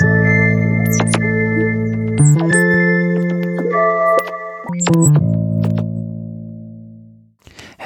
podcast.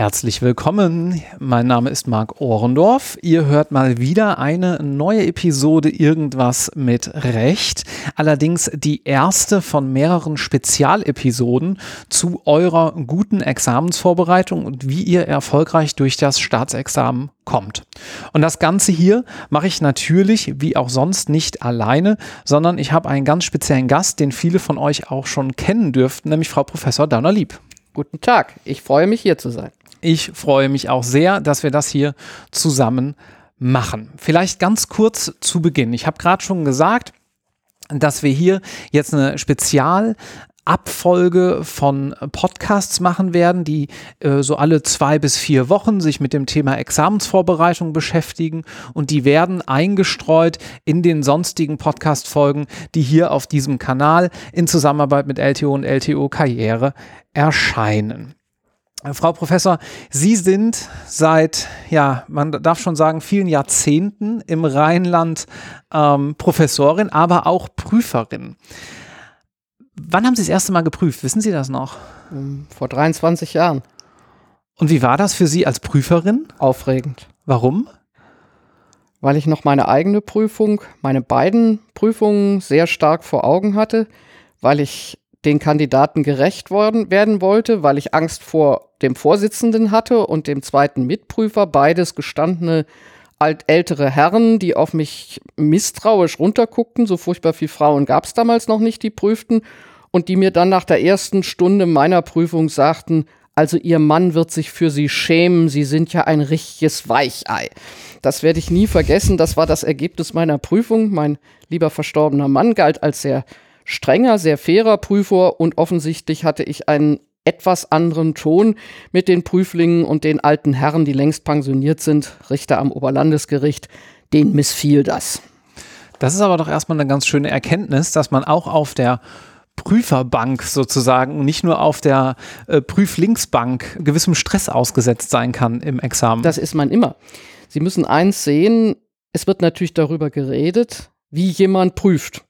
Herzlich willkommen. Mein Name ist Marc Ohrendorf. Ihr hört mal wieder eine neue Episode Irgendwas mit Recht. Allerdings die erste von mehreren Spezialepisoden zu eurer guten Examensvorbereitung und wie ihr erfolgreich durch das Staatsexamen kommt. Und das Ganze hier mache ich natürlich, wie auch sonst, nicht alleine, sondern ich habe einen ganz speziellen Gast, den viele von euch auch schon kennen dürften, nämlich Frau Professor Dauner-Lieb. Guten Tag, ich freue mich hier zu sein. Ich freue mich auch sehr, dass wir das hier zusammen machen. Vielleicht ganz kurz zu Beginn. Ich habe gerade schon gesagt, dass wir hier jetzt eine Spezial Abfolge von Podcasts machen werden, die äh, so alle zwei bis vier Wochen sich mit dem Thema Examensvorbereitung beschäftigen und die werden eingestreut in den sonstigen Podcast-Folgen, die hier auf diesem Kanal in Zusammenarbeit mit LTO und LTO Karriere erscheinen. Frau Professor, Sie sind seit, ja, man darf schon sagen, vielen Jahrzehnten im Rheinland ähm, Professorin, aber auch Prüferin. Wann haben Sie das erste Mal geprüft? Wissen Sie das noch? Ähm, vor 23 Jahren. Und wie war das für Sie als Prüferin? Aufregend. Warum? Weil ich noch meine eigene Prüfung, meine beiden Prüfungen sehr stark vor Augen hatte, weil ich den Kandidaten gerecht worden, werden wollte, weil ich Angst vor dem Vorsitzenden hatte und dem zweiten Mitprüfer, beides gestandene ältere Herren, die auf mich misstrauisch runterguckten. So furchtbar viele Frauen gab es damals noch nicht, die prüften. Und die mir dann nach der ersten Stunde meiner Prüfung sagten, also Ihr Mann wird sich für Sie schämen, Sie sind ja ein richtiges Weichei. Das werde ich nie vergessen, das war das Ergebnis meiner Prüfung. Mein lieber verstorbener Mann galt als sehr strenger, sehr fairer Prüfer und offensichtlich hatte ich einen etwas anderen Ton mit den Prüflingen und den alten Herren, die längst pensioniert sind, Richter am Oberlandesgericht, denen missfiel das. Das ist aber doch erstmal eine ganz schöne Erkenntnis, dass man auch auf der Prüferbank sozusagen, nicht nur auf der äh, Prüflinksbank gewissem Stress ausgesetzt sein kann im Examen. Das ist man immer. Sie müssen eins sehen, es wird natürlich darüber geredet, wie jemand prüft.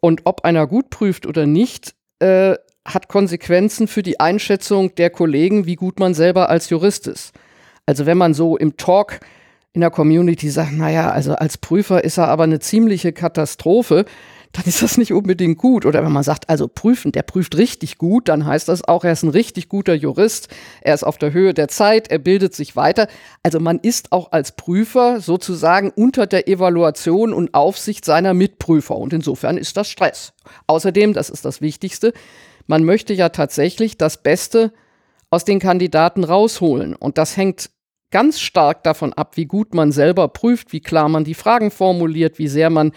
Und ob einer gut prüft oder nicht, äh, hat Konsequenzen für die Einschätzung der Kollegen, wie gut man selber als Jurist ist. Also wenn man so im Talk in der Community sagt, naja, also als Prüfer ist er aber eine ziemliche Katastrophe, dann ist das nicht unbedingt gut. Oder wenn man sagt, also prüfen, der prüft richtig gut, dann heißt das auch, er ist ein richtig guter Jurist, er ist auf der Höhe der Zeit, er bildet sich weiter. Also man ist auch als Prüfer sozusagen unter der Evaluation und Aufsicht seiner Mitprüfer. Und insofern ist das Stress. Außerdem, das ist das Wichtigste, man möchte ja tatsächlich das Beste aus den Kandidaten rausholen. Und das hängt ganz stark davon ab, wie gut man selber prüft, wie klar man die Fragen formuliert, wie sehr man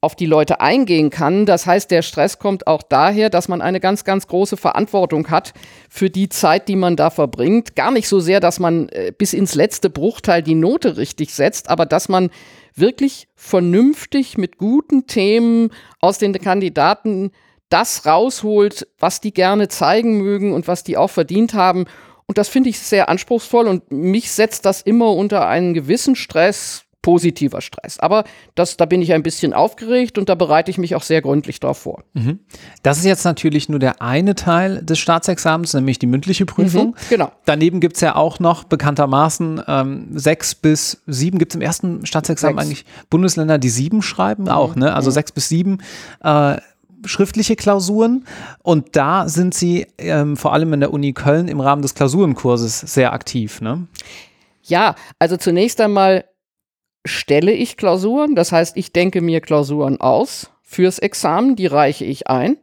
auf die Leute eingehen kann. Das heißt, der Stress kommt auch daher, dass man eine ganz, ganz große Verantwortung hat für die Zeit, die man da verbringt. Gar nicht so sehr, dass man äh, bis ins letzte Bruchteil die Note richtig setzt, aber dass man wirklich vernünftig mit guten Themen aus den Kandidaten das rausholt, was die gerne zeigen mögen und was die auch verdient haben. Und das finde ich sehr anspruchsvoll und mich setzt das immer unter einen gewissen Stress, positiver Stress. Aber das, da bin ich ein bisschen aufgeregt und da bereite ich mich auch sehr gründlich darauf vor. Mhm. Das ist jetzt natürlich nur der eine Teil des Staatsexamens, nämlich die mündliche Prüfung. Mhm, genau. Daneben gibt es ja auch noch bekanntermaßen ähm, sechs bis sieben, gibt es im ersten Staatsexamen sechs. eigentlich Bundesländer, die sieben schreiben? Mhm. Auch, ne? Also mhm. sechs bis sieben. Äh, schriftliche Klausuren und da sind Sie ähm, vor allem in der Uni Köln im Rahmen des Klausurenkurses sehr aktiv, ne? Ja, also zunächst einmal stelle ich Klausuren, das heißt, ich denke mir Klausuren aus fürs Examen, die reiche ich ein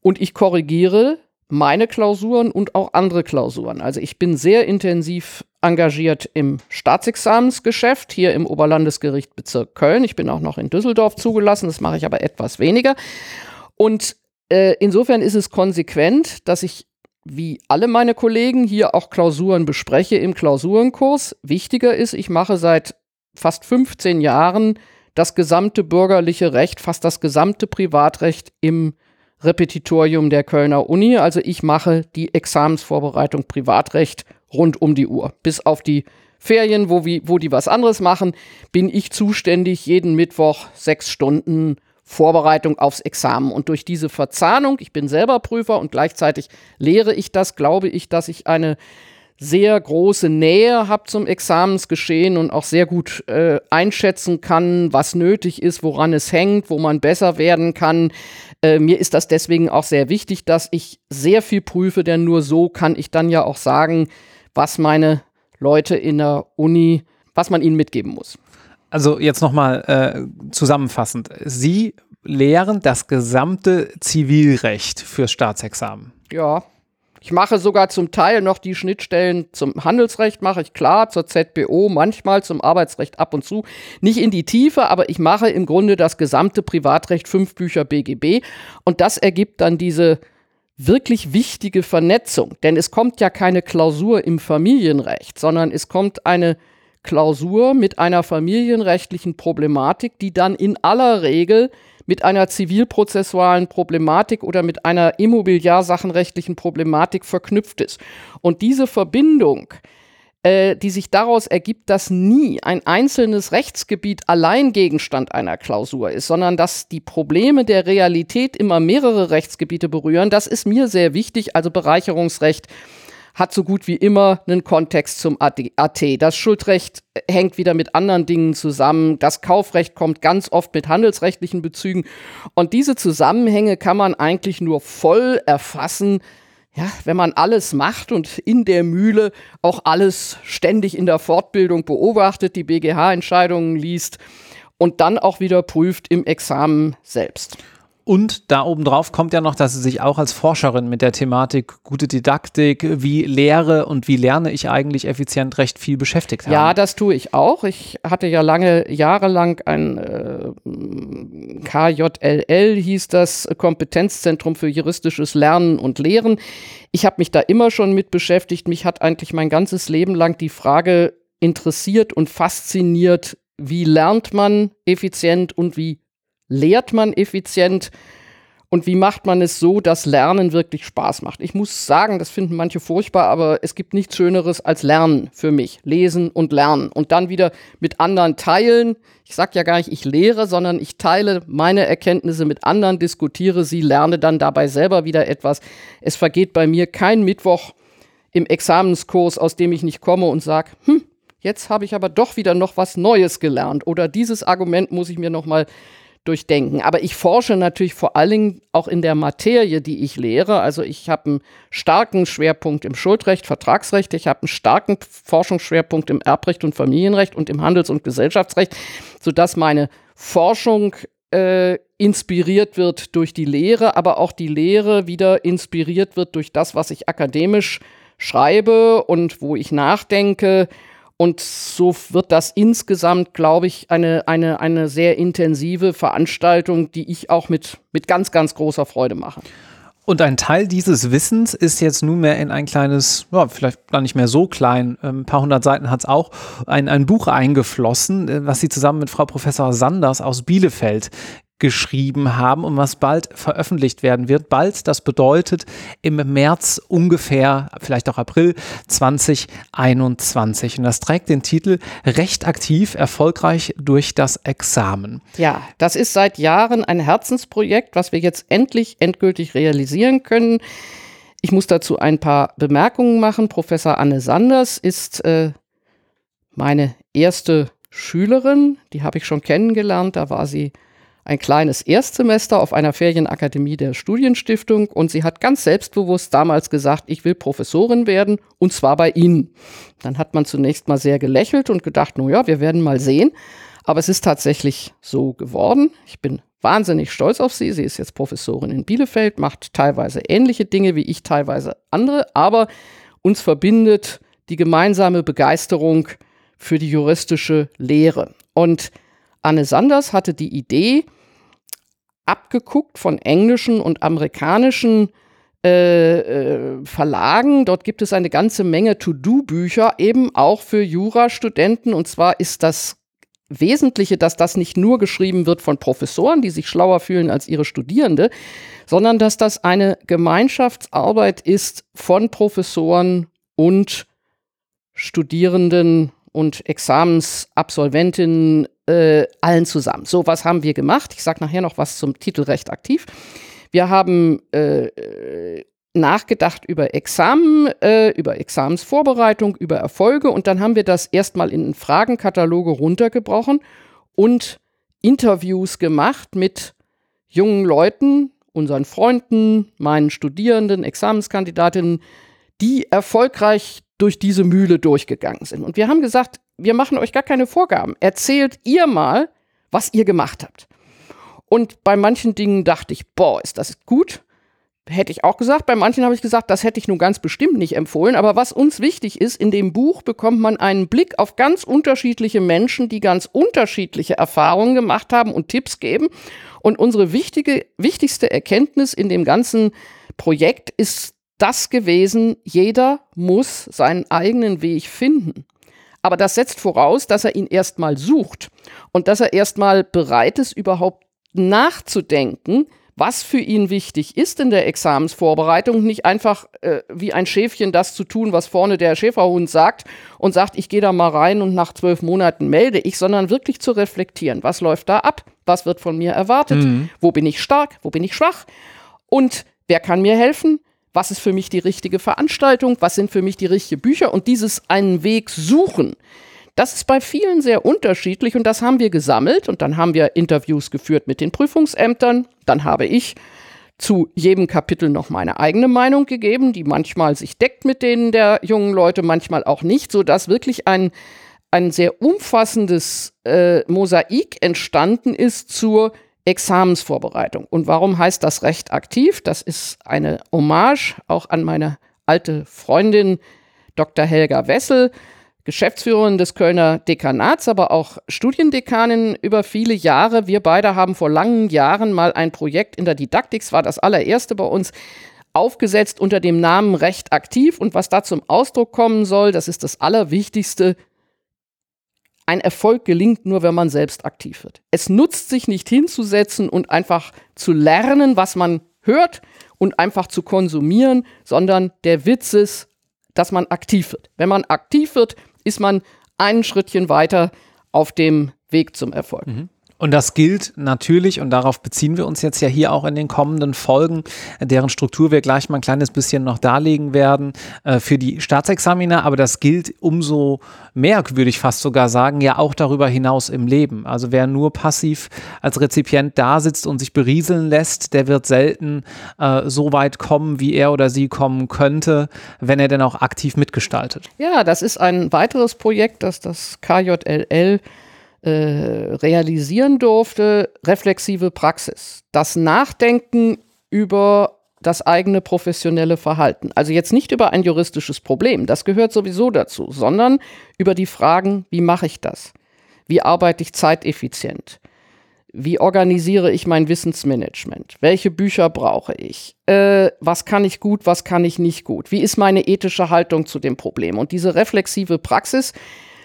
und ich korrigiere meine Klausuren und auch andere Klausuren. Also ich bin sehr intensiv engagiert im Staatsexamensgeschäft hier im Oberlandesgericht Bezirk Köln. Ich bin auch noch in Düsseldorf zugelassen, das mache ich aber etwas weniger. Und äh, insofern ist es konsequent, dass ich wie alle meine Kollegen hier auch Klausuren bespreche im Klausurenkurs. Wichtiger ist, ich mache seit fast 15 Jahren das gesamte bürgerliche Recht, fast das gesamte Privatrecht im Repetitorium der Kölner Uni. Also ich mache die Examensvorbereitung Privatrecht rund um die Uhr, bis auf die Ferien, wo, wie, wo die was anderes machen, bin ich zuständig, jeden Mittwoch sechs Stunden Vorbereitung aufs Examen. Und durch diese Verzahnung, ich bin selber Prüfer und gleichzeitig lehre ich das, glaube ich, dass ich eine sehr große Nähe habe zum Examensgeschehen und auch sehr gut äh, einschätzen kann, was nötig ist, woran es hängt, wo man besser werden kann. Äh, mir ist das deswegen auch sehr wichtig, dass ich sehr viel prüfe, denn nur so kann ich dann ja auch sagen, was meine Leute in der Uni, was man ihnen mitgeben muss. Also jetzt nochmal äh, zusammenfassend. Sie lehren das gesamte Zivilrecht fürs Staatsexamen. Ja, ich mache sogar zum Teil noch die Schnittstellen zum Handelsrecht, mache ich klar, zur ZBO, manchmal zum Arbeitsrecht ab und zu. Nicht in die Tiefe, aber ich mache im Grunde das gesamte Privatrecht, fünf Bücher BGB. Und das ergibt dann diese wirklich wichtige Vernetzung. Denn es kommt ja keine Klausur im Familienrecht, sondern es kommt eine Klausur mit einer familienrechtlichen Problematik, die dann in aller Regel mit einer zivilprozessualen Problematik oder mit einer immobiliarsachenrechtlichen Problematik verknüpft ist. Und diese Verbindung, äh, die sich daraus ergibt, dass nie ein einzelnes Rechtsgebiet allein Gegenstand einer Klausur ist, sondern dass die Probleme der Realität immer mehrere Rechtsgebiete berühren, das ist mir sehr wichtig, also Bereicherungsrecht hat so gut wie immer einen Kontext zum AT. Das Schuldrecht hängt wieder mit anderen Dingen zusammen. Das Kaufrecht kommt ganz oft mit handelsrechtlichen Bezügen. Und diese Zusammenhänge kann man eigentlich nur voll erfassen, ja, wenn man alles macht und in der Mühle auch alles ständig in der Fortbildung beobachtet, die BGH-Entscheidungen liest und dann auch wieder prüft im Examen selbst. Und da obendrauf kommt ja noch, dass sie sich auch als Forscherin mit der Thematik gute Didaktik, wie lehre und wie lerne ich eigentlich effizient recht viel beschäftigt haben. Ja, das tue ich auch. Ich hatte ja lange, jahrelang ein äh, KJLL, hieß das Kompetenzzentrum für juristisches Lernen und Lehren. Ich habe mich da immer schon mit beschäftigt. Mich hat eigentlich mein ganzes Leben lang die Frage interessiert und fasziniert, wie lernt man effizient und wie lehrt man effizient und wie macht man es so, dass Lernen wirklich Spaß macht? Ich muss sagen, das finden manche furchtbar, aber es gibt nichts Schöneres als Lernen für mich. Lesen und lernen und dann wieder mit anderen teilen. Ich sage ja gar nicht, ich lehre, sondern ich teile meine Erkenntnisse mit anderen, diskutiere sie, lerne dann dabei selber wieder etwas. Es vergeht bei mir kein Mittwoch im Examenskurs, aus dem ich nicht komme und sage, hm, jetzt habe ich aber doch wieder noch was Neues gelernt oder dieses Argument muss ich mir noch mal durchdenken. Aber ich forsche natürlich vor allen Dingen auch in der Materie, die ich lehre. Also ich habe einen starken Schwerpunkt im Schuldrecht, Vertragsrecht. Ich habe einen starken Forschungsschwerpunkt im Erbrecht und Familienrecht und im Handels- und Gesellschaftsrecht, sodass meine Forschung äh, inspiriert wird durch die Lehre, aber auch die Lehre wieder inspiriert wird durch das, was ich akademisch schreibe und wo ich nachdenke und so wird das insgesamt, glaube ich, eine, eine, eine sehr intensive Veranstaltung, die ich auch mit, mit ganz, ganz großer Freude mache. Und ein Teil dieses Wissens ist jetzt nunmehr in ein kleines, ja, vielleicht gar nicht mehr so klein, ein ähm, paar hundert Seiten hat es auch, ein, ein Buch eingeflossen, äh, was Sie zusammen mit Frau Professor Sanders aus Bielefeld geschrieben haben und was bald veröffentlicht werden wird. Bald, das bedeutet im März ungefähr, vielleicht auch April 2021. Und das trägt den Titel Recht aktiv, erfolgreich durch das Examen. Ja, das ist seit Jahren ein Herzensprojekt, was wir jetzt endlich endgültig realisieren können. Ich muss dazu ein paar Bemerkungen machen. Professor Anne Sanders ist äh, meine erste Schülerin, die habe ich schon kennengelernt, da war sie ein kleines Erstsemester auf einer Ferienakademie der Studienstiftung und sie hat ganz selbstbewusst damals gesagt, ich will Professorin werden und zwar bei Ihnen. Dann hat man zunächst mal sehr gelächelt und gedacht, no ja, wir werden mal sehen. Aber es ist tatsächlich so geworden. Ich bin wahnsinnig stolz auf sie. Sie ist jetzt Professorin in Bielefeld, macht teilweise ähnliche Dinge wie ich, teilweise andere, aber uns verbindet die gemeinsame Begeisterung für die juristische Lehre. Und Anne Sanders hatte die Idee, abgeguckt von englischen und amerikanischen äh, äh, Verlagen. Dort gibt es eine ganze Menge To-Do-Bücher, eben auch für Jurastudenten. Und zwar ist das Wesentliche, dass das nicht nur geschrieben wird von Professoren, die sich schlauer fühlen als ihre Studierende, sondern dass das eine Gemeinschaftsarbeit ist von Professoren und Studierenden und Examensabsolventinnen äh, allen zusammen. So, was haben wir gemacht? Ich sage nachher noch was zum Titel Recht aktiv. Wir haben äh, nachgedacht über Examen, äh, über Examensvorbereitung, über Erfolge und dann haben wir das erstmal in Fragenkataloge runtergebrochen und Interviews gemacht mit jungen Leuten, unseren Freunden, meinen Studierenden, Examenskandidatinnen, die erfolgreich durch diese Mühle durchgegangen sind. Und wir haben gesagt, wir machen euch gar keine Vorgaben. Erzählt ihr mal, was ihr gemacht habt. Und bei manchen Dingen dachte ich, boah, ist das gut. Hätte ich auch gesagt. Bei manchen habe ich gesagt, das hätte ich nun ganz bestimmt nicht empfohlen. Aber was uns wichtig ist, in dem Buch bekommt man einen Blick auf ganz unterschiedliche Menschen, die ganz unterschiedliche Erfahrungen gemacht haben und Tipps geben. Und unsere wichtige, wichtigste Erkenntnis in dem ganzen Projekt ist das gewesen, jeder muss seinen eigenen Weg finden. Aber das setzt voraus, dass er ihn erstmal sucht und dass er erstmal bereit ist, überhaupt nachzudenken, was für ihn wichtig ist in der Examensvorbereitung, nicht einfach äh, wie ein Schäfchen das zu tun, was vorne der Schäferhund sagt und sagt, ich gehe da mal rein und nach zwölf Monaten melde ich, sondern wirklich zu reflektieren, was läuft da ab, was wird von mir erwartet, mhm. wo bin ich stark, wo bin ich schwach? Und wer kann mir helfen, was ist für mich die richtige Veranstaltung, was sind für mich die richtigen Bücher und dieses einen Weg suchen. Das ist bei vielen sehr unterschiedlich und das haben wir gesammelt und dann haben wir Interviews geführt mit den Prüfungsämtern. Dann habe ich zu jedem Kapitel noch meine eigene Meinung gegeben, die manchmal sich deckt mit denen der jungen Leute, manchmal auch nicht, sodass wirklich ein, ein sehr umfassendes äh, Mosaik entstanden ist zur Examensvorbereitung. Und warum heißt das Recht aktiv? Das ist eine Hommage auch an meine alte Freundin Dr. Helga Wessel, Geschäftsführerin des Kölner Dekanats, aber auch Studiendekanin über viele Jahre. Wir beide haben vor langen Jahren mal ein Projekt in der Didaktik, es war das allererste bei uns, aufgesetzt unter dem Namen Recht aktiv. Und was da zum Ausdruck kommen soll, das ist das Allerwichtigste, ein Erfolg gelingt nur, wenn man selbst aktiv wird. Es nutzt sich nicht hinzusetzen und einfach zu lernen, was man hört und einfach zu konsumieren, sondern der Witz ist, dass man aktiv wird. Wenn man aktiv wird, ist man ein Schrittchen weiter auf dem Weg zum Erfolg. Mhm. Und das gilt natürlich, und darauf beziehen wir uns jetzt ja hier auch in den kommenden Folgen, deren Struktur wir gleich mal ein kleines bisschen noch darlegen werden, äh, für die Staatsexaminer. Aber das gilt umso mehr, würde ich fast sogar sagen, ja auch darüber hinaus im Leben. Also wer nur passiv als Rezipient da sitzt und sich berieseln lässt, der wird selten äh, so weit kommen, wie er oder sie kommen könnte, wenn er denn auch aktiv mitgestaltet. Ja, das ist ein weiteres Projekt, das das KJLL äh, realisieren durfte, reflexive Praxis. Das Nachdenken über das eigene professionelle Verhalten. Also jetzt nicht über ein juristisches Problem, das gehört sowieso dazu, sondern über die Fragen, wie mache ich das? Wie arbeite ich zeiteffizient? Wie organisiere ich mein Wissensmanagement? Welche Bücher brauche ich? Äh, was kann ich gut, was kann ich nicht gut? Wie ist meine ethische Haltung zu dem Problem? Und diese reflexive Praxis,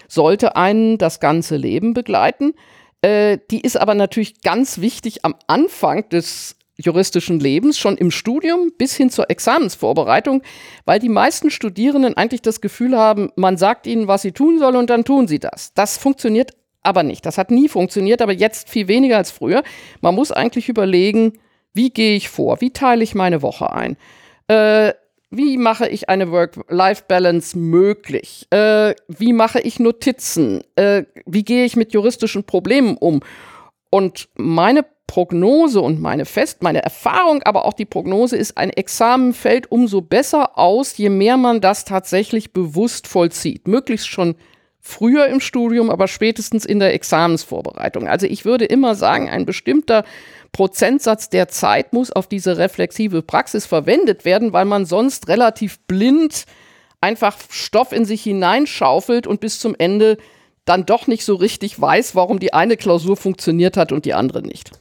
sollte einen das ganze Leben begleiten. Äh, die ist aber natürlich ganz wichtig am Anfang des juristischen Lebens, schon im Studium bis hin zur Examensvorbereitung, weil die meisten Studierenden eigentlich das Gefühl haben, man sagt ihnen, was sie tun sollen und dann tun sie das. Das funktioniert aber nicht. Das hat nie funktioniert, aber jetzt viel weniger als früher. Man muss eigentlich überlegen, wie gehe ich vor? Wie teile ich meine Woche ein? Äh, wie mache ich eine Work-Life-Balance möglich? Äh, wie mache ich Notizen? Äh, wie gehe ich mit juristischen Problemen um? Und meine Prognose und meine Fest, meine Erfahrung, aber auch die Prognose ist, ein Examen fällt umso besser aus, je mehr man das tatsächlich bewusst vollzieht. Möglichst schon früher im Studium, aber spätestens in der Examensvorbereitung. Also ich würde immer sagen, ein bestimmter Prozentsatz der Zeit muss auf diese reflexive Praxis verwendet werden, weil man sonst relativ blind einfach Stoff in sich hineinschaufelt und bis zum Ende dann doch nicht so richtig weiß, warum die eine Klausur funktioniert hat und die andere nicht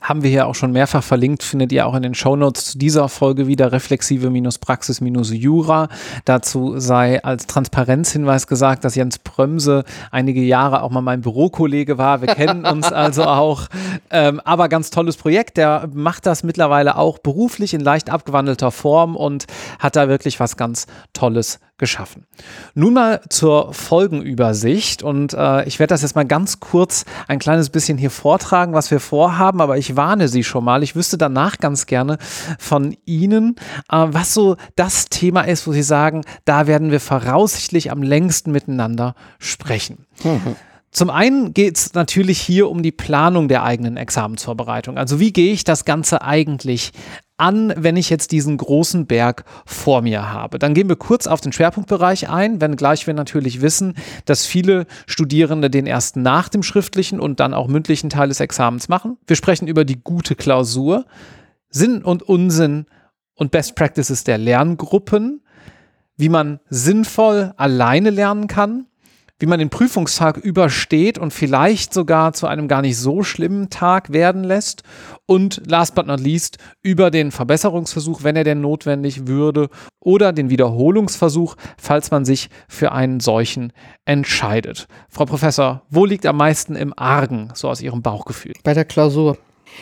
haben wir hier auch schon mehrfach verlinkt, findet ihr auch in den Shownotes zu dieser Folge wieder reflexive-praxis-jura. Dazu sei als Transparenzhinweis gesagt, dass Jens Prömse einige Jahre auch mal mein Bürokollege war. Wir kennen uns also auch. Ähm, aber ganz tolles Projekt. Der macht das mittlerweile auch beruflich in leicht abgewandelter Form und hat da wirklich was ganz Tolles geschaffen. Nun mal zur Folgenübersicht und äh, ich werde das jetzt mal ganz kurz ein kleines bisschen hier vortragen, was wir vorhaben, aber ich warne Sie schon mal. Ich wüsste danach ganz gerne von Ihnen, äh, was so das Thema ist, wo Sie sagen, da werden wir voraussichtlich am längsten miteinander sprechen. Mhm. Zum einen geht es natürlich hier um die Planung der eigenen Examensvorbereitung. Also wie gehe ich das Ganze eigentlich an, wenn ich jetzt diesen großen Berg vor mir habe. Dann gehen wir kurz auf den Schwerpunktbereich ein, wenngleich wir natürlich wissen, dass viele Studierende den erst nach dem schriftlichen und dann auch mündlichen Teil des Examens machen. Wir sprechen über die gute Klausur, Sinn und Unsinn und Best Practices der Lerngruppen, wie man sinnvoll alleine lernen kann wie man den Prüfungstag übersteht und vielleicht sogar zu einem gar nicht so schlimmen Tag werden lässt. Und last but not least über den Verbesserungsversuch, wenn er denn notwendig würde, oder den Wiederholungsversuch, falls man sich für einen solchen entscheidet. Frau Professor, wo liegt am meisten im Argen, so aus Ihrem Bauchgefühl? Bei der Klausur.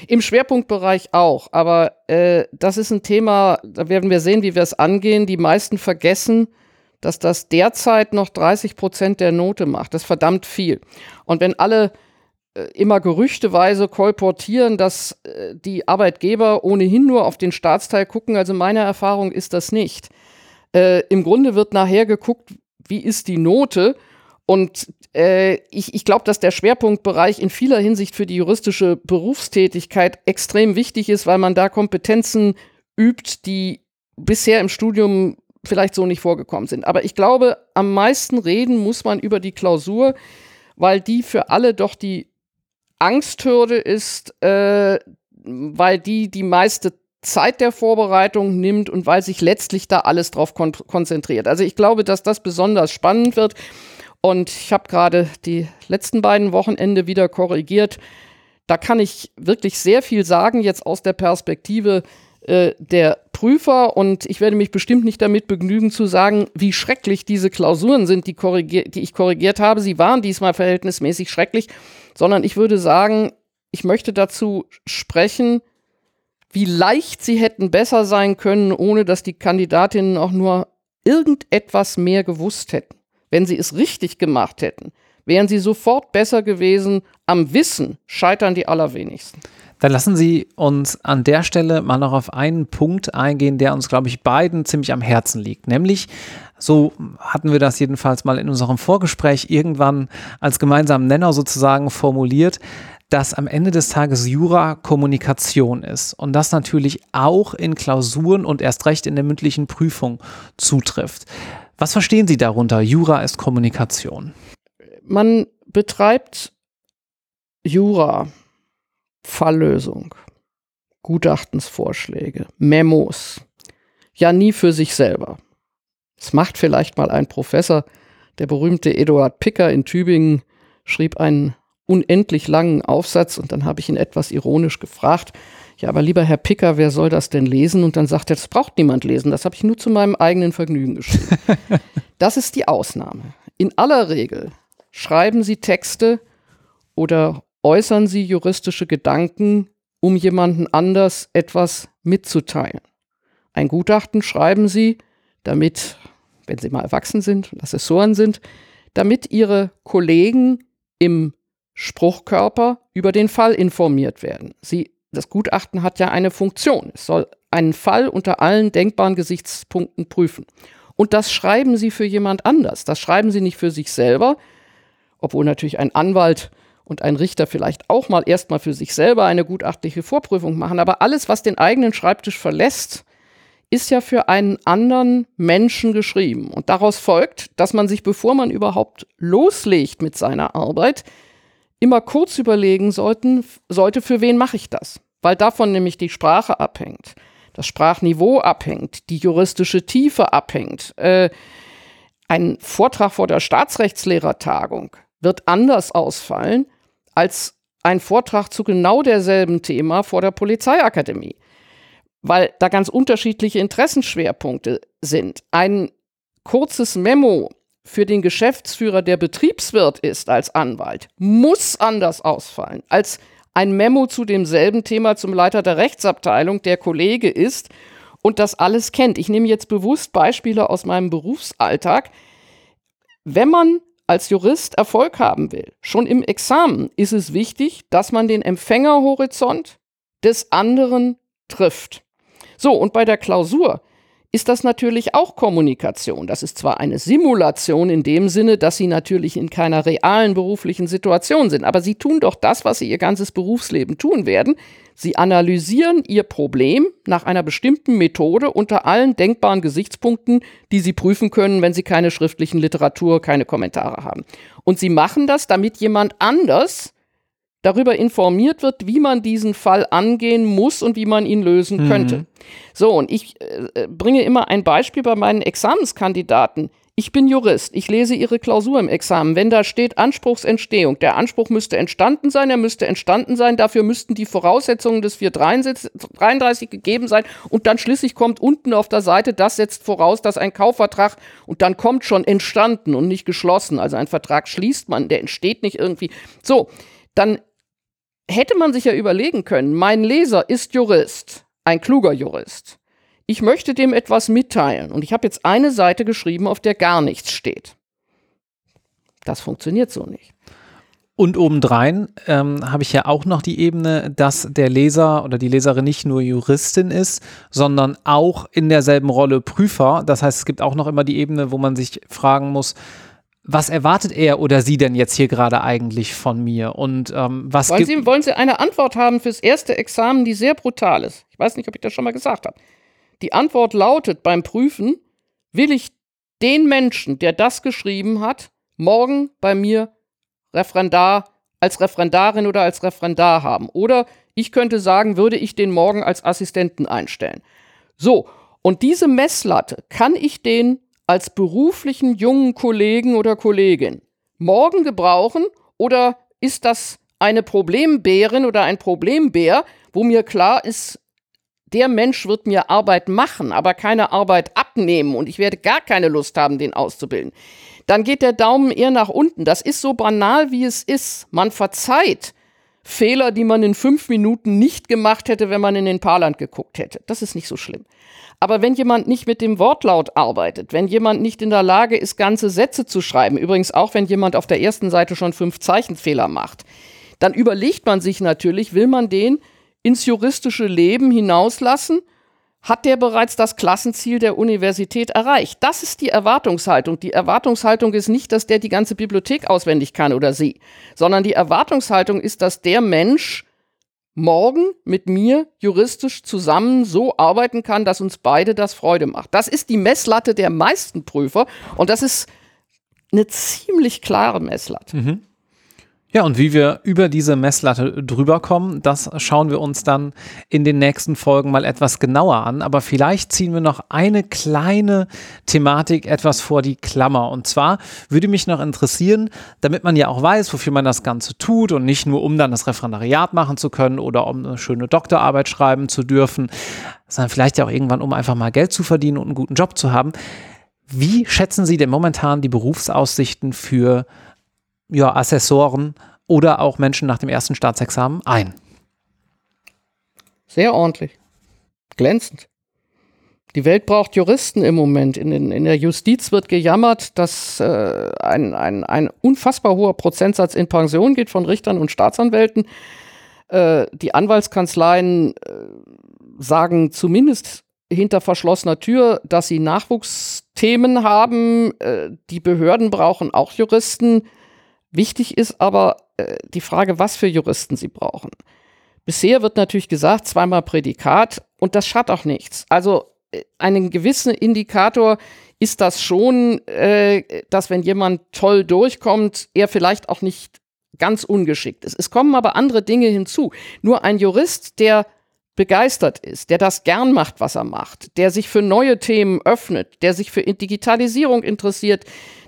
Im Schwerpunktbereich auch, aber äh, das ist ein Thema, da werden wir sehen, wie wir es angehen. Die meisten vergessen, dass das derzeit noch 30 Prozent der Note macht. Das ist verdammt viel. Und wenn alle äh, immer gerüchteweise kolportieren, dass äh, die Arbeitgeber ohnehin nur auf den Staatsteil gucken, also meine Erfahrung ist das nicht. Äh, Im Grunde wird nachher geguckt, wie ist die Note und äh, ich, ich glaube, dass der Schwerpunktbereich in vieler Hinsicht für die juristische Berufstätigkeit extrem wichtig ist, weil man da Kompetenzen übt, die bisher im Studium vielleicht so nicht vorgekommen sind. Aber ich glaube, am meisten reden muss man über die Klausur, weil die für alle doch die Angsthürde ist, äh, weil die die meiste Zeit der Vorbereitung nimmt und weil sich letztlich da alles drauf kon konzentriert. Also ich glaube, dass das besonders spannend wird. Und ich habe gerade die letzten beiden Wochenende wieder korrigiert. Da kann ich wirklich sehr viel sagen, jetzt aus der Perspektive äh, der Prüfer und ich werde mich bestimmt nicht damit begnügen zu sagen, wie schrecklich diese Klausuren sind, die, die ich korrigiert habe. Sie waren diesmal verhältnismäßig schrecklich, sondern ich würde sagen, ich möchte dazu sprechen, wie leicht sie hätten besser sein können, ohne dass die Kandidatinnen auch nur irgendetwas mehr gewusst hätten. Wenn sie es richtig gemacht hätten, wären sie sofort besser gewesen. Am Wissen scheitern die allerwenigsten. Dann lassen Sie uns an der Stelle mal noch auf einen Punkt eingehen, der uns, glaube ich, beiden ziemlich am Herzen liegt. Nämlich, so hatten wir das jedenfalls mal in unserem Vorgespräch irgendwann als gemeinsamen Nenner sozusagen formuliert, dass am Ende des Tages Jura Kommunikation ist und das natürlich auch in Klausuren und erst recht in der mündlichen Prüfung zutrifft. Was verstehen Sie darunter? Jura ist Kommunikation. Man betreibt Jura Falllösung, Gutachtensvorschläge, Memos, ja nie für sich selber. Es macht vielleicht mal ein Professor, der berühmte Eduard Picker in Tübingen schrieb einen unendlich langen Aufsatz und dann habe ich ihn etwas ironisch gefragt, ja, aber lieber Herr Picker, wer soll das denn lesen? Und dann sagt er, das braucht niemand lesen, das habe ich nur zu meinem eigenen Vergnügen geschrieben. das ist die Ausnahme. In aller Regel schreiben Sie Texte oder äußern Sie juristische Gedanken, um jemanden anders etwas mitzuteilen. Ein Gutachten schreiben Sie, damit, wenn Sie mal erwachsen sind und Assessoren sind, damit Ihre Kollegen im Spruchkörper über den Fall informiert werden. Sie, das Gutachten hat ja eine Funktion. Es soll einen Fall unter allen denkbaren Gesichtspunkten prüfen. Und das schreiben Sie für jemand anders. Das schreiben Sie nicht für sich selber, obwohl natürlich ein Anwalt und ein Richter vielleicht auch mal erstmal für sich selber eine gutachtliche Vorprüfung machen. Aber alles, was den eigenen Schreibtisch verlässt, ist ja für einen anderen Menschen geschrieben. Und daraus folgt, dass man sich, bevor man überhaupt loslegt mit seiner Arbeit, immer kurz überlegen sollten, sollte, für wen mache ich das? Weil davon nämlich die Sprache abhängt, das Sprachniveau abhängt, die juristische Tiefe abhängt. Äh, ein Vortrag vor der Staatsrechtslehrertagung wird anders ausfallen, als ein Vortrag zu genau derselben Thema vor der Polizeiakademie, weil da ganz unterschiedliche Interessenschwerpunkte sind. Ein kurzes Memo für den Geschäftsführer, der Betriebswirt ist als Anwalt, muss anders ausfallen als ein Memo zu demselben Thema zum Leiter der Rechtsabteilung, der Kollege ist und das alles kennt. Ich nehme jetzt bewusst Beispiele aus meinem Berufsalltag. Wenn man als Jurist Erfolg haben will, schon im Examen ist es wichtig, dass man den Empfängerhorizont des anderen trifft. So, und bei der Klausur ist das natürlich auch Kommunikation. Das ist zwar eine Simulation in dem Sinne, dass sie natürlich in keiner realen beruflichen Situation sind, aber sie tun doch das, was sie ihr ganzes Berufsleben tun werden. Sie analysieren ihr Problem nach einer bestimmten Methode unter allen denkbaren Gesichtspunkten, die sie prüfen können, wenn sie keine schriftlichen Literatur, keine Kommentare haben. Und sie machen das, damit jemand anders darüber informiert wird, wie man diesen Fall angehen muss und wie man ihn lösen mhm. könnte. So, und ich äh, bringe immer ein Beispiel bei meinen Examenskandidaten. Ich bin Jurist, ich lese Ihre Klausur im Examen. Wenn da steht Anspruchsentstehung, der Anspruch müsste entstanden sein, er müsste entstanden sein, dafür müssten die Voraussetzungen des 433 gegeben sein und dann schließlich kommt unten auf der Seite, das setzt voraus, dass ein Kaufvertrag und dann kommt schon entstanden und nicht geschlossen. Also ein Vertrag schließt man, der entsteht nicht irgendwie. So, dann hätte man sich ja überlegen können, mein Leser ist Jurist, ein kluger Jurist. Ich möchte dem etwas mitteilen und ich habe jetzt eine Seite geschrieben, auf der gar nichts steht. Das funktioniert so nicht. Und obendrein ähm, habe ich ja auch noch die Ebene, dass der Leser oder die Leserin nicht nur Juristin ist, sondern auch in derselben Rolle Prüfer. Das heißt, es gibt auch noch immer die Ebene, wo man sich fragen muss, was erwartet er oder sie denn jetzt hier gerade eigentlich von mir? Und ähm, was wollen Sie, wollen Sie eine Antwort haben fürs erste Examen, die sehr brutal ist? Ich weiß nicht, ob ich das schon mal gesagt habe. Die Antwort lautet beim Prüfen, will ich den Menschen, der das geschrieben hat, morgen bei mir Referendar als Referendarin oder als Referendar haben. Oder ich könnte sagen, würde ich den morgen als Assistenten einstellen. So, und diese Messlatte kann ich den als beruflichen jungen Kollegen oder Kollegin morgen gebrauchen oder ist das eine Problembärin oder ein Problembär, wo mir klar ist, der Mensch wird mir Arbeit machen, aber keine Arbeit abnehmen und ich werde gar keine Lust haben, den auszubilden. Dann geht der Daumen eher nach unten. Das ist so banal, wie es ist. Man verzeiht Fehler, die man in fünf Minuten nicht gemacht hätte, wenn man in den Paarland geguckt hätte. Das ist nicht so schlimm. Aber wenn jemand nicht mit dem Wortlaut arbeitet, wenn jemand nicht in der Lage ist, ganze Sätze zu schreiben, übrigens auch wenn jemand auf der ersten Seite schon fünf Zeichenfehler macht, dann überlegt man sich natürlich, will man den ins juristische Leben hinauslassen? Hat der bereits das Klassenziel der Universität erreicht? Das ist die Erwartungshaltung. Die Erwartungshaltung ist nicht, dass der die ganze Bibliothek auswendig kann oder sie, sondern die Erwartungshaltung ist, dass der Mensch morgen mit mir juristisch zusammen so arbeiten kann, dass uns beide das Freude macht. Das ist die Messlatte der meisten Prüfer und das ist eine ziemlich klare Messlatte. Mhm. Ja, und wie wir über diese Messlatte drüber kommen, das schauen wir uns dann in den nächsten Folgen mal etwas genauer an. Aber vielleicht ziehen wir noch eine kleine Thematik etwas vor die Klammer. Und zwar würde mich noch interessieren, damit man ja auch weiß, wofür man das Ganze tut und nicht nur, um dann das Referendariat machen zu können oder um eine schöne Doktorarbeit schreiben zu dürfen, sondern vielleicht ja auch irgendwann, um einfach mal Geld zu verdienen und einen guten Job zu haben. Wie schätzen Sie denn momentan die Berufsaussichten für ja, Assessoren oder auch Menschen nach dem ersten Staatsexamen ein? Sehr ordentlich. Glänzend. Die Welt braucht Juristen im Moment. In, den, in der Justiz wird gejammert, dass äh, ein, ein, ein unfassbar hoher Prozentsatz in Pension geht von Richtern und Staatsanwälten. Äh, die Anwaltskanzleien äh, sagen zumindest hinter verschlossener Tür, dass sie Nachwuchsthemen haben. Äh, die Behörden brauchen auch Juristen. Wichtig ist aber äh, die Frage, was für Juristen sie brauchen. Bisher wird natürlich gesagt, zweimal Prädikat und das schadet auch nichts. Also äh, einen gewissen Indikator ist das schon, äh, dass wenn jemand toll durchkommt, er vielleicht auch nicht ganz ungeschickt ist. Es kommen aber andere Dinge hinzu. Nur ein Jurist, der begeistert ist, der das gern macht, was er macht, der sich für neue Themen öffnet, der sich für Digitalisierung interessiert,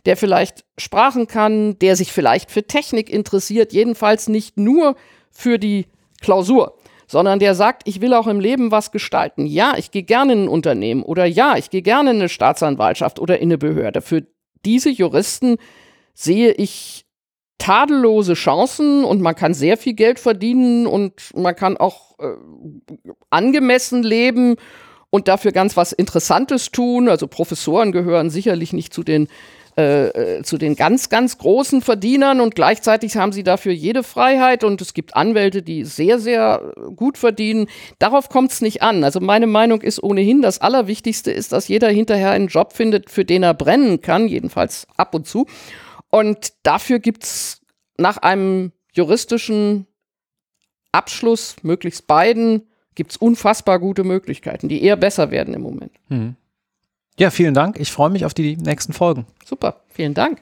der vielleicht Sprachen kann, der sich vielleicht für Technik interessiert, jedenfalls nicht nur für die Klausur, sondern der sagt, ich will auch im Leben was gestalten. Ja, ich gehe gerne in ein Unternehmen oder ja, ich gehe gerne in eine Staatsanwaltschaft oder in eine Behörde. Für diese Juristen sehe ich tadellose Chancen und man kann sehr viel Geld verdienen und man kann auch äh, angemessen leben und dafür ganz was Interessantes tun. Also Professoren gehören sicherlich nicht zu den äh, äh, zu den ganz, ganz großen Verdienern und gleichzeitig haben sie dafür jede Freiheit und es gibt Anwälte, die sehr, sehr gut verdienen. Darauf kommt es nicht an. Also meine Meinung ist ohnehin, das Allerwichtigste ist, dass jeder hinterher einen Job findet, für den er brennen kann, jedenfalls ab und zu. Und dafür gibt es nach einem juristischen Abschluss, möglichst beiden, gibt es unfassbar gute Möglichkeiten, die eher besser werden im Moment. Mhm. Ja, vielen Dank. Ich freue mich auf die nächsten Folgen. Super, vielen Dank.